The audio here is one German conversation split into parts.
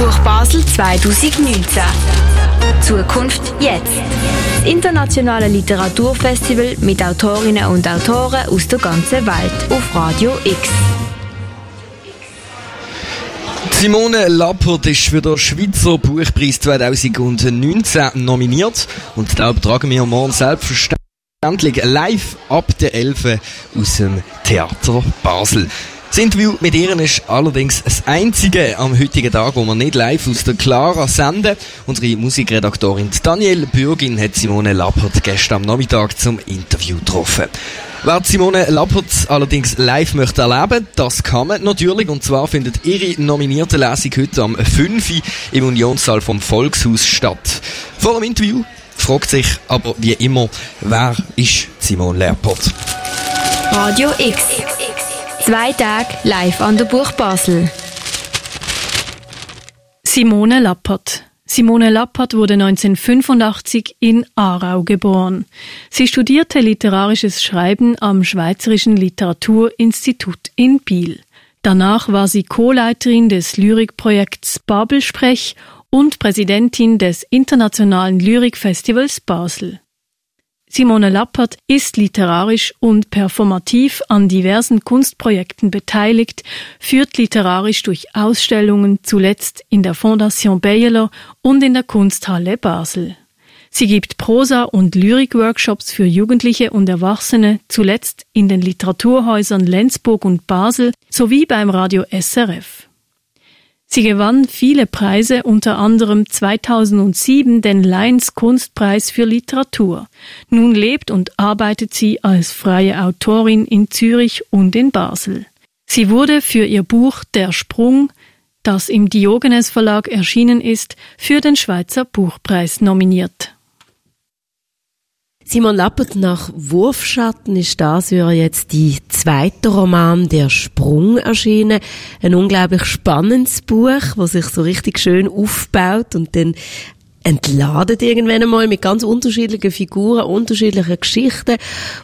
Buch Basel 2019. Zukunft jetzt. Das internationale Literaturfestival mit Autorinnen und Autoren aus der ganzen Welt auf Radio X. Simone Lappert ist für den Schweizer Buchpreis 2019 nominiert und da übertragen wir morgen selbstverständlich live ab der 11 aus dem Theater Basel. Das Interview mit ihr ist allerdings das einzige am heutigen Tag, wo wir nicht live aus der Clara senden. Unsere Musikredaktorin Danielle Bürgin hat Simone Lappert gestern am Nachmittag zum Interview getroffen. Wer Simone Lappert allerdings live möchte erleben, das kann man natürlich. Und zwar findet ihre nominierte Lesung heute am 5. im Unionssaal vom Volkshaus statt. Vor dem Interview fragt sich aber wie immer, wer ist Simone Lappert? Radio X. Zwei Tage live an der Buch Basel. Simone Lappert. Simone Lappert wurde 1985 in Aarau geboren. Sie studierte literarisches Schreiben am Schweizerischen Literaturinstitut in Biel. Danach war sie Co-Leiterin des Lyrikprojekts Babelsprech und Präsidentin des Internationalen Lyrikfestivals Basel. Simone Lappert ist literarisch und performativ an diversen Kunstprojekten beteiligt, führt literarisch durch Ausstellungen zuletzt in der Fondation Baylor und in der Kunsthalle Basel. Sie gibt Prosa- und Lyrikworkshops für Jugendliche und Erwachsene, zuletzt in den Literaturhäusern Lenzburg und Basel sowie beim Radio SRF. Sie gewann viele Preise, unter anderem 2007 den Lions Kunstpreis für Literatur. Nun lebt und arbeitet sie als freie Autorin in Zürich und in Basel. Sie wurde für ihr Buch Der Sprung, das im Diogenes Verlag erschienen ist, für den Schweizer Buchpreis nominiert. Simon Lappert nach Wurfschatten ist das ja jetzt die zweite Roman Der Sprung erschienen. Ein unglaublich spannendes Buch, was sich so richtig schön aufbaut und dann entladet irgendwann einmal mit ganz unterschiedlichen Figuren, unterschiedlichen Geschichten,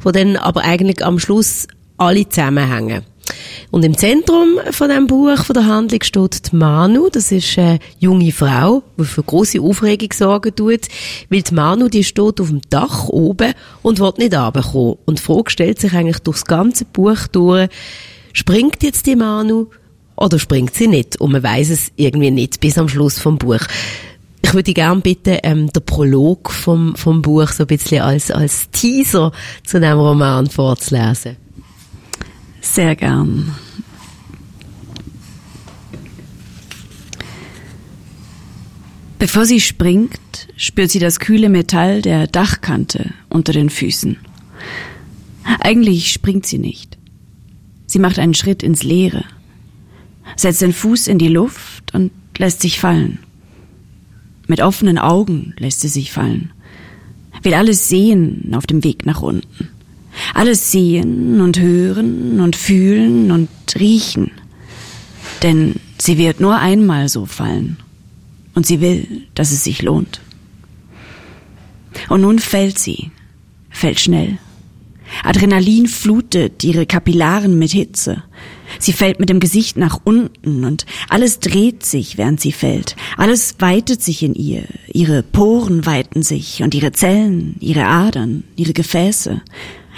wo dann aber eigentlich am Schluss alle zusammenhängen. Und im Zentrum von dem Buch, von der Handlung, steht die Manu. Das ist eine junge Frau, die für große Aufregung sorgen tut, weil die Manu, die steht auf dem Dach oben und will nicht runterkommen. Und die Frage stellt sich eigentlich durchs ganze Buch durch, springt jetzt die Manu oder springt sie nicht? Und man weiß es irgendwie nicht bis am Schluss vom Buch. Ich würde gerne bitten, ähm, der Prolog vom, vom Buch so ein bisschen als, als Teaser zu dem Roman vorzulesen. Sehr gern. Bevor sie springt, spürt sie das kühle Metall der Dachkante unter den Füßen. Eigentlich springt sie nicht. Sie macht einen Schritt ins Leere, setzt den Fuß in die Luft und lässt sich fallen. Mit offenen Augen lässt sie sich fallen, will alles sehen auf dem Weg nach unten. Alles sehen und hören und fühlen und riechen. Denn sie wird nur einmal so fallen. Und sie will, dass es sich lohnt. Und nun fällt sie, fällt schnell. Adrenalin flutet ihre Kapillaren mit Hitze. Sie fällt mit dem Gesicht nach unten und alles dreht sich, während sie fällt. Alles weitet sich in ihr. Ihre Poren weiten sich und ihre Zellen, ihre Adern, ihre Gefäße.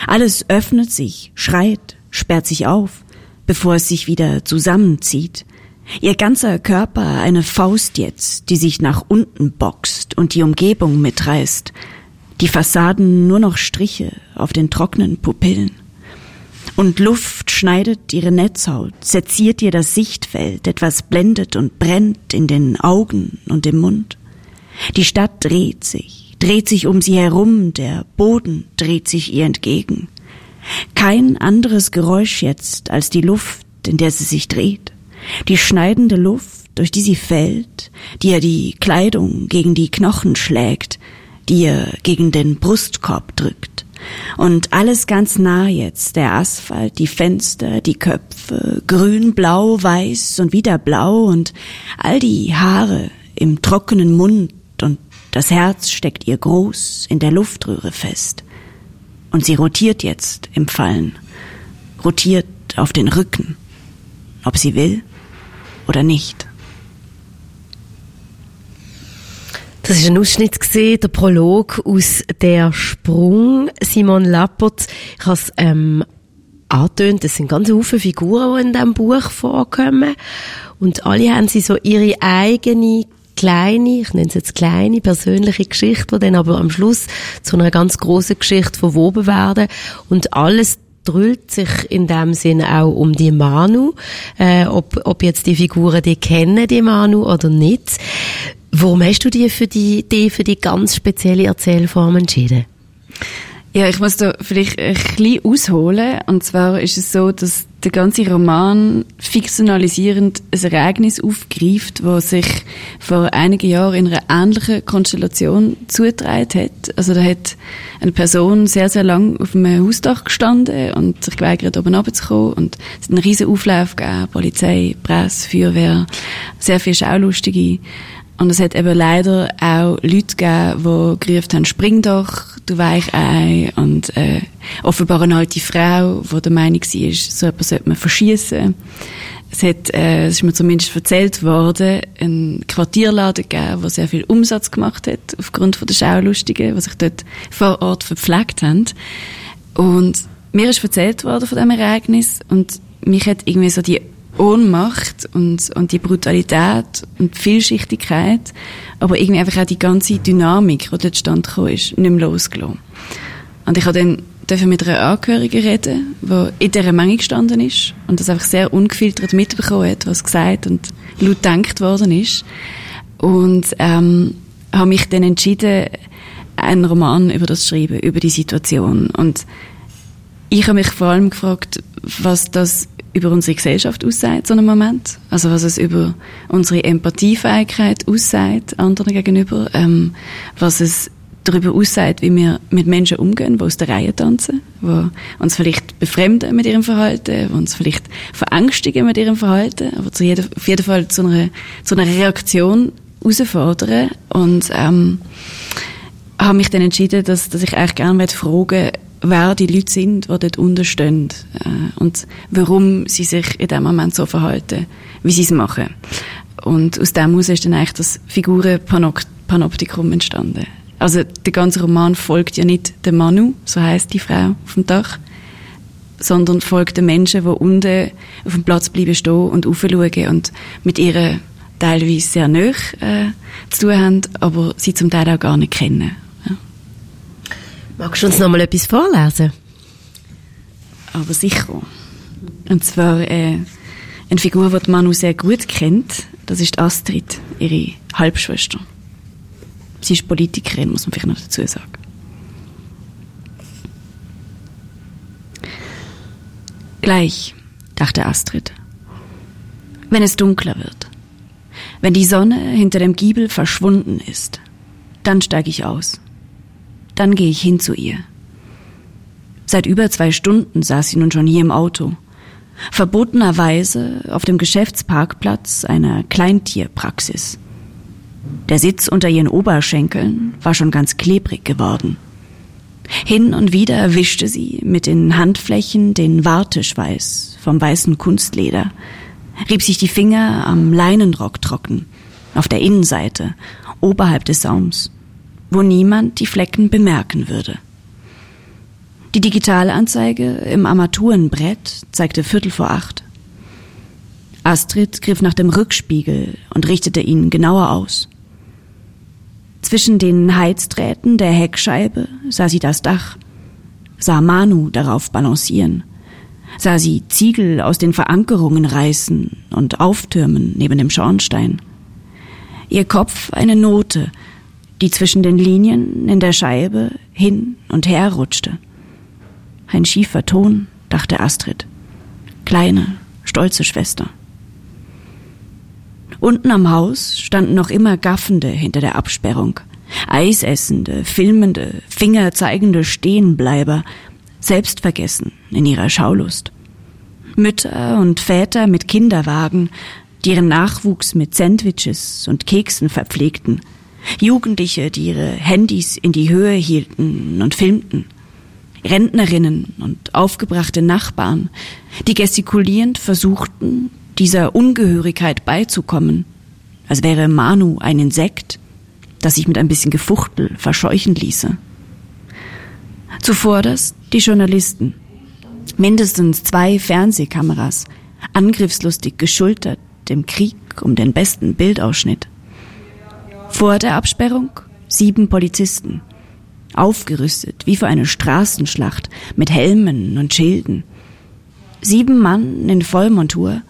Alles öffnet sich, schreit, sperrt sich auf, bevor es sich wieder zusammenzieht. Ihr ganzer Körper eine Faust jetzt, die sich nach unten boxt und die Umgebung mitreißt. Die Fassaden nur noch Striche auf den trockenen Pupillen. Und Luft schneidet ihre Netzhaut, seziert ihr das Sichtfeld, etwas blendet und brennt in den Augen und im Mund. Die Stadt dreht sich, dreht sich um sie herum, der Boden dreht sich ihr entgegen. Kein anderes Geräusch jetzt als die Luft, in der sie sich dreht, die schneidende Luft, durch die sie fällt, die ihr die Kleidung gegen die Knochen schlägt, die ihr gegen den Brustkorb drückt. Und alles ganz nah jetzt, der Asphalt, die Fenster, die Köpfe, grün, blau, weiß und wieder blau und all die Haare im trockenen Mund und das Herz steckt ihr groß in der Luftröhre fest. Und sie rotiert jetzt im Fallen, rotiert auf den Rücken, ob sie will oder nicht. Das ist ein Ausschnitt gesehen, der Prolog aus der Sprung. Simon Lappert, ich habe ähm, angetönt, es sind ganz viele Figuren, die in diesem Buch vorkommen. Und alle haben sie so ihre eigene kleine, ich nenne es jetzt kleine, persönliche Geschichte, die dann aber am Schluss zu einer ganz großen Geschichte verwoben werden. Und alles drüllt sich in dem Sinne auch um die Manu, äh, ob, ob jetzt die Figuren die kennen, die Manu oder nicht. Warum hast du dich für die, die für die ganz spezielle Erzählform entschieden? Ja, ich muss da vielleicht ein bisschen ausholen. Und zwar ist es so, dass der ganze Roman fiktionalisierend ein Ereignis aufgreift, das sich vor einigen Jahren in einer ähnlichen Konstellation zugetragen hat. Also da hat eine Person sehr, sehr lang auf einem Hausdach gestanden und sich geweigert, oben runterzukommen. Und es hat einen riesen Auflauf gegeben, Polizei, Presse, Feuerwehr, sehr viele Schaulustige. Und es hat eben leider auch Leute gegeben, die gerufen haben, spring doch, du Weichei. Und äh, offenbar eine alte Frau, die der Meinung war, so etwas sollte man verschießen. Es hat, äh, es ist mir zumindest erzählt worden, einen Quartierladen gegeben, der sehr viel Umsatz gemacht hat, aufgrund von der Schaulustigen, die sich dort vor Ort verpflegt haben. Und mir ist erzählt worden von diesem Ereignis und mich hat irgendwie so die Ohnmacht und, und die Brutalität und die Vielschichtigkeit, aber irgendwie einfach auch die ganze Dynamik, die dort stand ist, nicht mehr losgelassen. Und ich habe dann dürfen mit einer Angehörigen reden, die in dieser Menge gestanden ist und das einfach sehr ungefiltert mitbekommen hat, was gesagt und laut denkt worden ist. Und ähm, habe mich dann entschieden, einen Roman über das zu schreiben, über die Situation. Und ich habe mich vor allem gefragt, was das über unsere Gesellschaft aussagt, so einem Moment. Also was es über unsere Empathiefähigkeit aussagt, anderen gegenüber. Ähm, was es darüber aussagt, wie wir mit Menschen umgehen, die aus der Reihe tanzen, die uns vielleicht befremden mit ihrem Verhalten, die uns vielleicht verängstigen mit ihrem Verhalten, aber zu jeder, auf jeden Fall zu einer, zu einer Reaktion herausfordern. Und ähm, habe mich dann entschieden, dass, dass ich eigentlich gerne fragen wer die Leute sind, die dort unterstehen äh, und warum sie sich in dem Moment so verhalten, wie sie es machen. Und aus dem heraus ist dann eigentlich das Figurenpanoptikum entstanden. Also der ganze Roman folgt ja nicht der Manu, so heißt die Frau auf dem Dach, sondern folgt den Menschen, die unten auf dem Platz bleiben stehen und aufschauen und mit ihrer teilweise sehr nah äh, zu tun haben, aber sie zum Teil auch gar nicht kennen. Magst du uns noch mal etwas vorlesen? Aber sicher. Und zwar äh, eine Figur, die Manu sehr gut kennt. Das ist Astrid, ihre Halbschwester. Sie ist Politikerin, muss man vielleicht noch dazu sagen. Gleich, dachte Astrid. Wenn es dunkler wird, wenn die Sonne hinter dem Giebel verschwunden ist, dann steige ich aus. Dann gehe ich hin zu ihr. Seit über zwei Stunden saß sie nun schon hier im Auto. Verbotenerweise auf dem Geschäftsparkplatz einer Kleintierpraxis. Der Sitz unter ihren Oberschenkeln war schon ganz klebrig geworden. Hin und wieder wischte sie mit den Handflächen den Warteschweiß vom weißen Kunstleder, rieb sich die Finger am Leinenrock trocken, auf der Innenseite, oberhalb des Saums wo niemand die Flecken bemerken würde. Die Digitalanzeige im Armaturenbrett zeigte Viertel vor acht. Astrid griff nach dem Rückspiegel und richtete ihn genauer aus. Zwischen den Heizdrähten der Heckscheibe sah sie das Dach, sah Manu darauf balancieren, sah sie Ziegel aus den Verankerungen reißen und auftürmen neben dem Schornstein. Ihr Kopf eine Note, die zwischen den Linien in der Scheibe hin und her rutschte. Ein schiefer Ton, dachte Astrid. Kleine, stolze Schwester. Unten am Haus standen noch immer Gaffende hinter der Absperrung. Eisessende, filmende, fingerzeigende Stehenbleiber, selbstvergessen in ihrer Schaulust. Mütter und Väter mit Kinderwagen, die ihren Nachwuchs mit Sandwiches und Keksen verpflegten – Jugendliche, die ihre Handys in die Höhe hielten und filmten. Rentnerinnen und aufgebrachte Nachbarn, die gestikulierend versuchten, dieser Ungehörigkeit beizukommen, als wäre Manu ein Insekt, das sich mit ein bisschen Gefuchtel verscheuchen ließe. Zuvorderst die Journalisten. Mindestens zwei Fernsehkameras, angriffslustig geschultert, dem Krieg um den besten Bildausschnitt. Vor der Absperrung sieben Polizisten, aufgerüstet wie für eine Straßenschlacht mit Helmen und Schilden. Sieben Mann in Vollmontur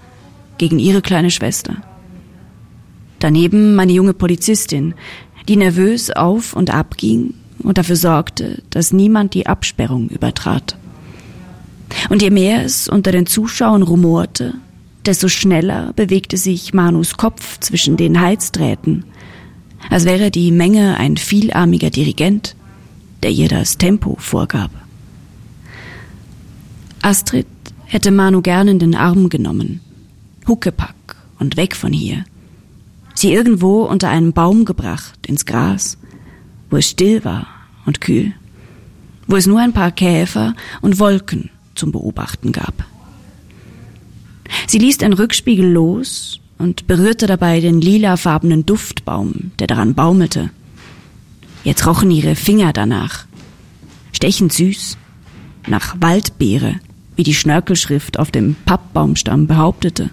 gegen ihre kleine Schwester. Daneben meine junge Polizistin, die nervös auf und ab ging und dafür sorgte, dass niemand die Absperrung übertrat. Und je mehr es unter den Zuschauern rumorte, desto schneller bewegte sich Manus Kopf zwischen den Heizdrähten, als wäre die Menge ein vielarmiger Dirigent, der ihr das Tempo vorgab. Astrid hätte Manu gern in den Arm genommen, Huckepack und weg von hier, sie irgendwo unter einen Baum gebracht, ins Gras, wo es still war und kühl, wo es nur ein paar Käfer und Wolken zum Beobachten gab. Sie ließ den Rückspiegel los und berührte dabei den lilafarbenen Duftbaum, der daran baumelte. Jetzt rochen ihre Finger danach. Stechend süß. Nach Waldbeere, wie die Schnörkelschrift auf dem Pappbaumstamm behauptete.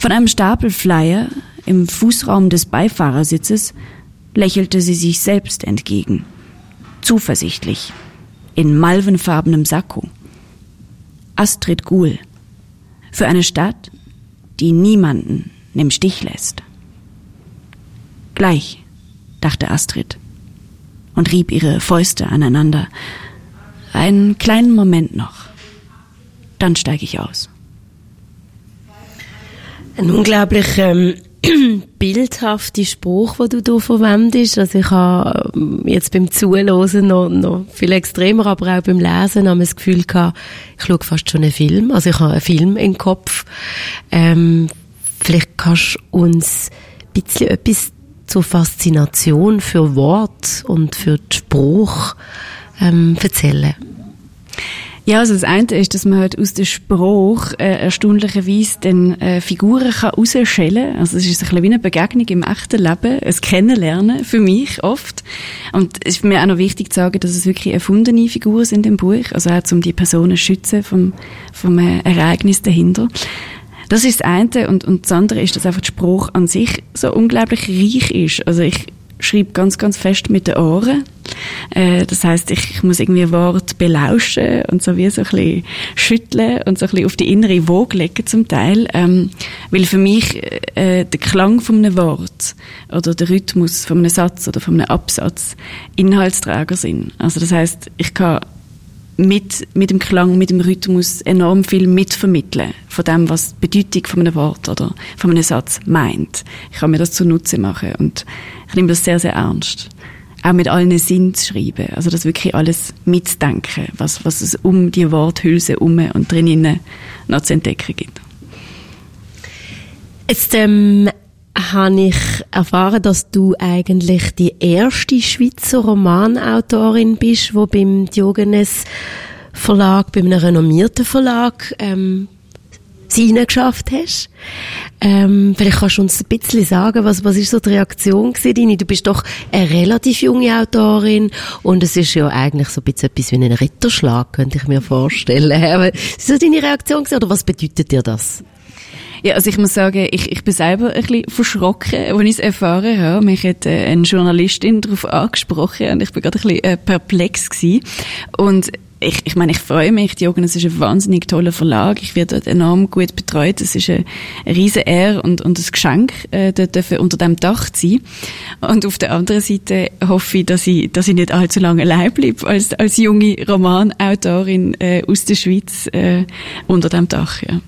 Von einem Stapel Flyer im Fußraum des Beifahrersitzes lächelte sie sich selbst entgegen. Zuversichtlich. In malvenfarbenem Sakko. Astrid Guhl. Für eine Stadt, die niemanden im Stich lässt. Gleich, dachte Astrid und rieb ihre Fäuste aneinander. Einen kleinen Moment noch. Dann steige ich aus. Ein unglaublich ähm, bildhafter Spruch, den du hier verwendest. Also ich habe ähm, jetzt beim Zuhören noch, noch viel extremer, aber auch beim Lesen habe ich das Gefühl gehabt, ich schaue fast schon einen Film. Also ich habe einen Film im Kopf. Ähm, vielleicht kannst du uns ein bisschen etwas zur Faszination für Wort und für den Spruch ähm, erzählen. Ja, also das eine ist, dass man halt aus dem Spruch äh, erstaunlicherweise dann äh, Figuren kann rausschälen kann. Also es ist ein bisschen wie eine Begegnung im echten Leben, ein Kennenlernen für mich oft. Und es ist mir auch noch wichtig zu sagen, dass es wirklich erfundene Figuren sind im Buch, also auch um die Personen zu schützen vom, vom äh, Ereignis dahinter. Das ist das eine und, und das andere ist, dass einfach der Spruch an sich so unglaublich reich ist. Also ich schreibe ganz, ganz fest mit den Ohren. Äh, das heißt, ich muss irgendwie Wort belauschen und so wie so ein bisschen schütteln und so ein bisschen auf die innere Woge legen zum Teil. Ähm, weil für mich äh, der Klang von einem Wort oder der Rhythmus von einem Satz oder von einem Absatz Inhaltsträger sind. Also das heißt, ich kann mit, mit dem Klang, mit dem Rhythmus enorm viel mitvermitteln von dem, was die Bedeutung von einem Wort oder von einem Satz meint. Ich kann mir das zunutze machen und ich nehme das sehr, sehr ernst. Auch mit allen Sinn zu schreiben, also das wirklich alles mitzudenken, was, was es um die Worthülse um und drinnen noch zu entdecken gibt. Jetzt ähm, habe ich erfahren, dass du eigentlich die erste Schweizer Romanautorin bist, die beim Diogenes Verlag, bei einem renommierten Verlag, ähm, sie geschafft hast. Ähm, vielleicht kannst du uns ein bisschen sagen, was, was ist so die Reaktion gewesen, deine? Du bist doch eine relativ junge Autorin und es ist ja eigentlich so ein bisschen etwas wie ein Ritterschlag, könnte ich mir vorstellen. Aber ist so deine Reaktion gewesen, oder was bedeutet dir das? Ja, also ich muss sagen, ich, ich bin selber ein bisschen verschrocken, als ich es erfahren habe. Mich hat äh, eine Journalistin darauf angesprochen und ich bin gerade ein bisschen äh, perplex gewesen. Und ich, ich meine, ich freue mich. Die Jugend, es ist ein wahnsinnig toller Verlag. Ich werde dort enorm gut betreut. Es ist eine, eine riesen Ehre und, und ein Geschenk, äh, dort dürfen unter dem Dach zu sein. Und auf der anderen Seite hoffe ich, dass ich, dass ich nicht allzu lange allein bleibe als, als junge Romanautorin äh, aus der Schweiz äh, unter dem Dach. Ja.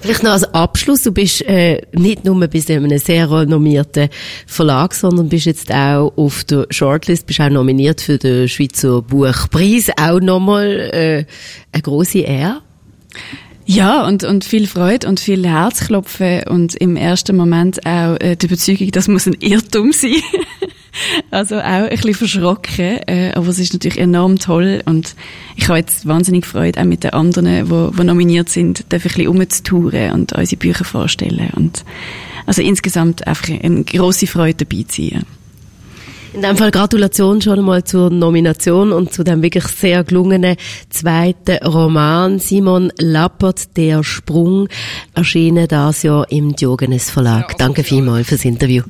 Vielleicht noch als Abschluss, du bist äh, nicht nur bei einem sehr renommierten Verlag, sondern bist jetzt auch auf der Shortlist, bist auch nominiert für den Schweizer Buchpreis, auch nochmal äh, eine große Ehre. Ja, und, und viel Freude und viel Herzklopfen und im ersten Moment auch äh, die Überzeugung, das muss ein Irrtum sein. also auch ein bisschen verschrocken, äh, aber es ist natürlich enorm toll und ich habe jetzt wahnsinnig Freude, auch mit den anderen, die, die nominiert sind, darf ein bisschen umzutouren und unsere Bücher vorstellen und Also insgesamt einfach eine große Freude dabei zu sein. In dem Fall Gratulation schon einmal zur Nomination und zu dem wirklich sehr gelungenen zweiten Roman. Simon Lappert, Der Sprung, erschienen das Jahr im Diogenes Verlag. Danke vielmals fürs Interview.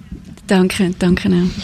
Danke, danke auch.